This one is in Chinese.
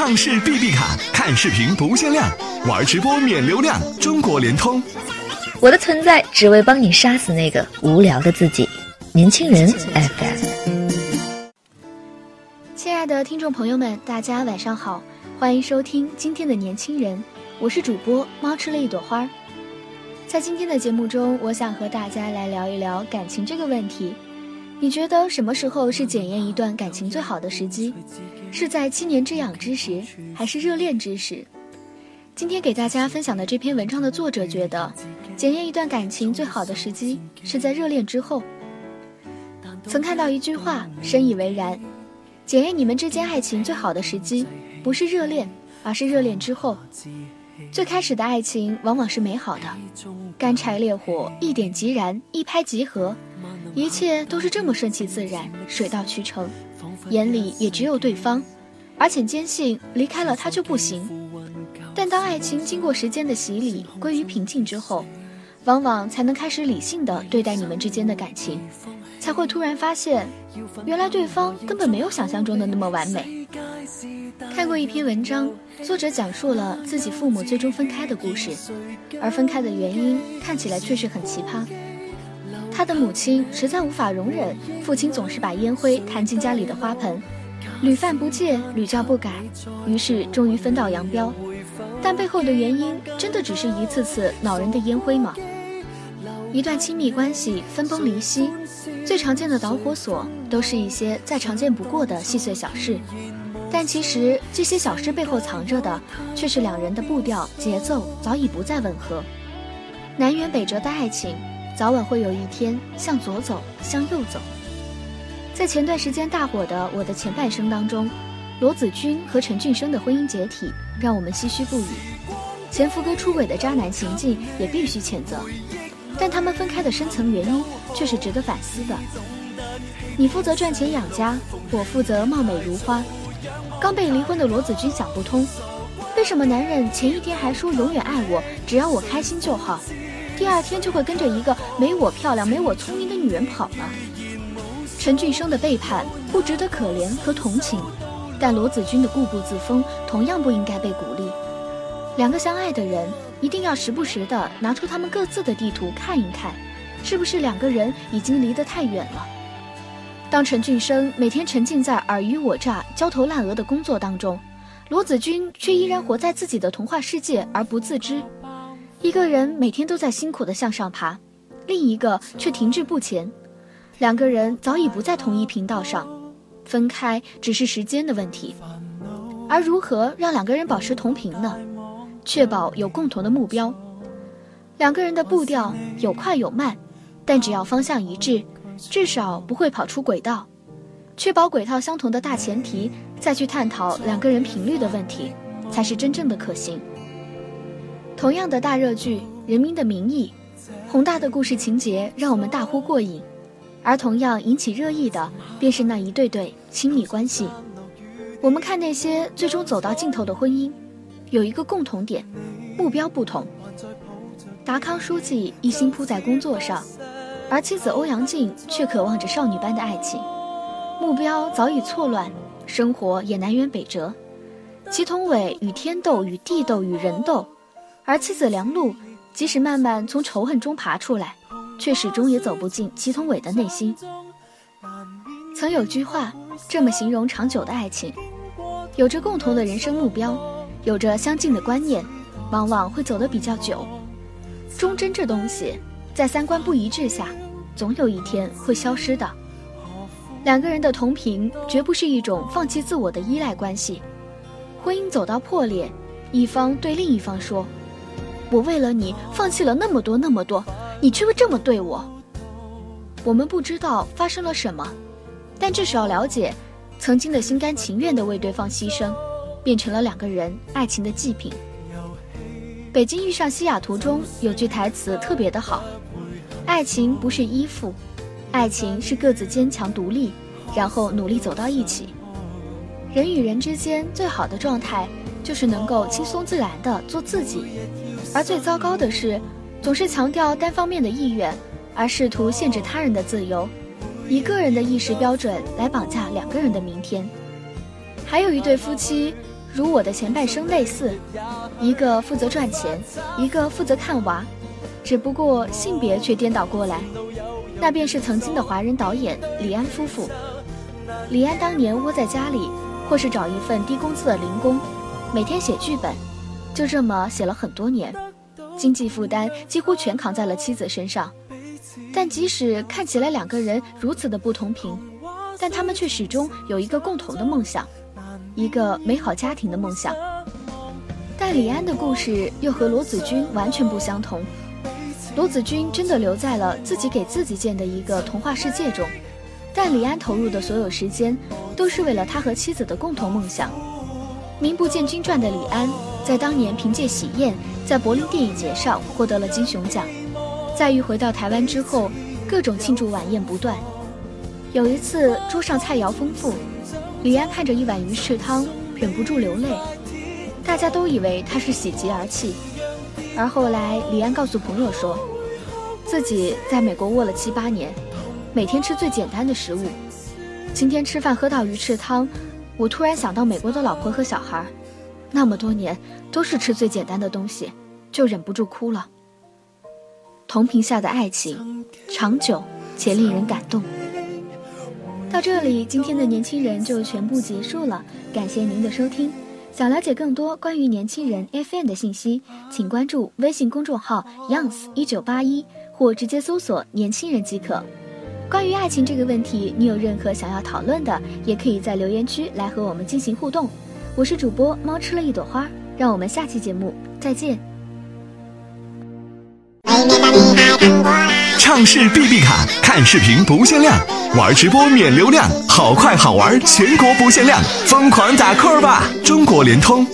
畅视 B B 卡，看视频不限量，玩直播免流量，中国联通。我的存在只为帮你杀死那个无聊的自己。年轻人 FM。亲爱的听众朋友们，大家晚上好，欢迎收听今天的年轻人，我是主播猫吃了一朵花。在今天的节目中，我想和大家来聊一聊感情这个问题。你觉得什么时候是检验一段感情最好的时机？是在七年之痒之时，还是热恋之时？今天给大家分享的这篇文章的作者觉得，检验一段感情最好的时机是在热恋之后。曾看到一句话，深以为然：检验你们之间爱情最好的时机，不是热恋，而是热恋之后。最开始的爱情往往是美好的，干柴烈火，一点即燃，一拍即合。一切都是这么顺其自然，水到渠成，眼里也只有对方，而且坚信离开了他就不行。但当爱情经过时间的洗礼，归于平静之后，往往才能开始理性的对待你们之间的感情，才会突然发现，原来对方根本没有想象中的那么完美。看过一篇文章，作者讲述了自己父母最终分开的故事，而分开的原因看起来确实很奇葩。他的母亲实在无法容忍父亲总是把烟灰弹进家里的花盆，屡犯不戒，屡教不改，于是终于分道扬镳。但背后的原因真的只是一次次恼人的烟灰吗？一段亲密关系分崩离析，最常见的导火索都是一些再常见不过的细碎小事，但其实这些小事背后藏着的却是两人的步调节奏早已不再吻合，南辕北辙的爱情。早晚会有一天向左走，向右走。在前段时间大火的《我的前半生》当中，罗子君和陈俊生的婚姻解体让我们唏嘘不已，前夫哥出轨的渣男行径也必须谴责。但他们分开的深层原因却是值得反思的。你负责赚钱养家，我负责貌美如花。刚被离婚的罗子君想不通，为什么男人前一天还说永远爱我，只要我开心就好？第二天就会跟着一个没我漂亮、没我聪明的女人跑了。陈俊生的背叛不值得可怜和同情，但罗子君的固步自封同样不应该被鼓励。两个相爱的人一定要时不时的拿出他们各自的地图看一看，是不是两个人已经离得太远了。当陈俊生每天沉浸在尔虞我诈、焦头烂额的工作当中，罗子君却依然活在自己的童话世界而不自知。一个人每天都在辛苦的向上爬，另一个却停滞不前，两个人早已不在同一频道上，分开只是时间的问题。而如何让两个人保持同频呢？确保有共同的目标，两个人的步调有快有慢，但只要方向一致，至少不会跑出轨道。确保轨道相同的大前提，再去探讨两个人频率的问题，才是真正的可行。同样的大热剧《人民的名义》，宏大的故事情节让我们大呼过瘾，而同样引起热议的便是那一对对亲密关系。我们看那些最终走到尽头的婚姻，有一个共同点，目标不同。达康书记一心扑在工作上，而妻子欧阳靖却渴望着少女般的爱情，目标早已错乱，生活也南辕北辙。祁同伟与天斗，与地斗，与人斗。而妻子梁璐，即使慢慢从仇恨中爬出来，却始终也走不进祁同伟的内心。曾有句话这么形容长久的爱情：有着共同的人生目标，有着相近的观念，往往会走得比较久。忠贞这东西，在三观不一致下，总有一天会消失的。两个人的同频，绝不是一种放弃自我的依赖关系。婚姻走到破裂，一方对另一方说。我为了你放弃了那么多那么多，你却会这么对我。我们不知道发生了什么，但至少了解，曾经的心甘情愿的为对方牺牲，变成了两个人爱情的祭品。《北京遇上西雅图》中有句台词特别的好：爱情不是依附，爱情是各自坚强独立，然后努力走到一起。人与人之间最好的状态，就是能够轻松自然的做自己。而最糟糕的是，总是强调单方面的意愿，而试图限制他人的自由，以个人的意识标准来绑架两个人的明天。还有一对夫妻，如我的前半生类似，一个负责赚钱，一个负责看娃，只不过性别却颠倒过来。那便是曾经的华人导演李安夫妇。李安当年窝在家里，或是找一份低工资的零工，每天写剧本，就这么写了很多年，经济负担几乎全扛在了妻子身上。但即使看起来两个人如此的不同频，但他们却始终有一个共同的梦想，一个美好家庭的梦想。但李安的故事又和罗子君完全不相同。罗子君真的留在了自己给自己建的一个童话世界中，但李安投入的所有时间，都是为了他和妻子的共同梦想。名不见经传的李安，在当年凭借《喜宴》在柏林电影节上获得了金熊奖。在遇回到台湾之后，各种庆祝晚宴不断。有一次桌上菜肴丰富，李安看着一碗鱼翅汤，忍不住流泪。大家都以为他是喜极而泣。而后来，李安告诉朋友说，自己在美国卧了七八年，每天吃最简单的食物。今天吃饭喝到鱼翅汤，我突然想到美国的老婆和小孩，那么多年都是吃最简单的东西，就忍不住哭了。同频下的爱情，长久且令人感动。到这里，今天的年轻人就全部结束了，感谢您的收听。想了解更多关于年轻人 FM 的信息，请关注微信公众号 youngs 一九八一，或直接搜索“年轻人”即可。关于爱情这个问题，你有任何想要讨论的，也可以在留言区来和我们进行互动。我是主播猫吃了一朵花，让我们下期节目再见。畅视 B B 卡，看视频不限量，玩直播免流量，好快好玩，全国不限量，疯狂打 call 吧！中国联通。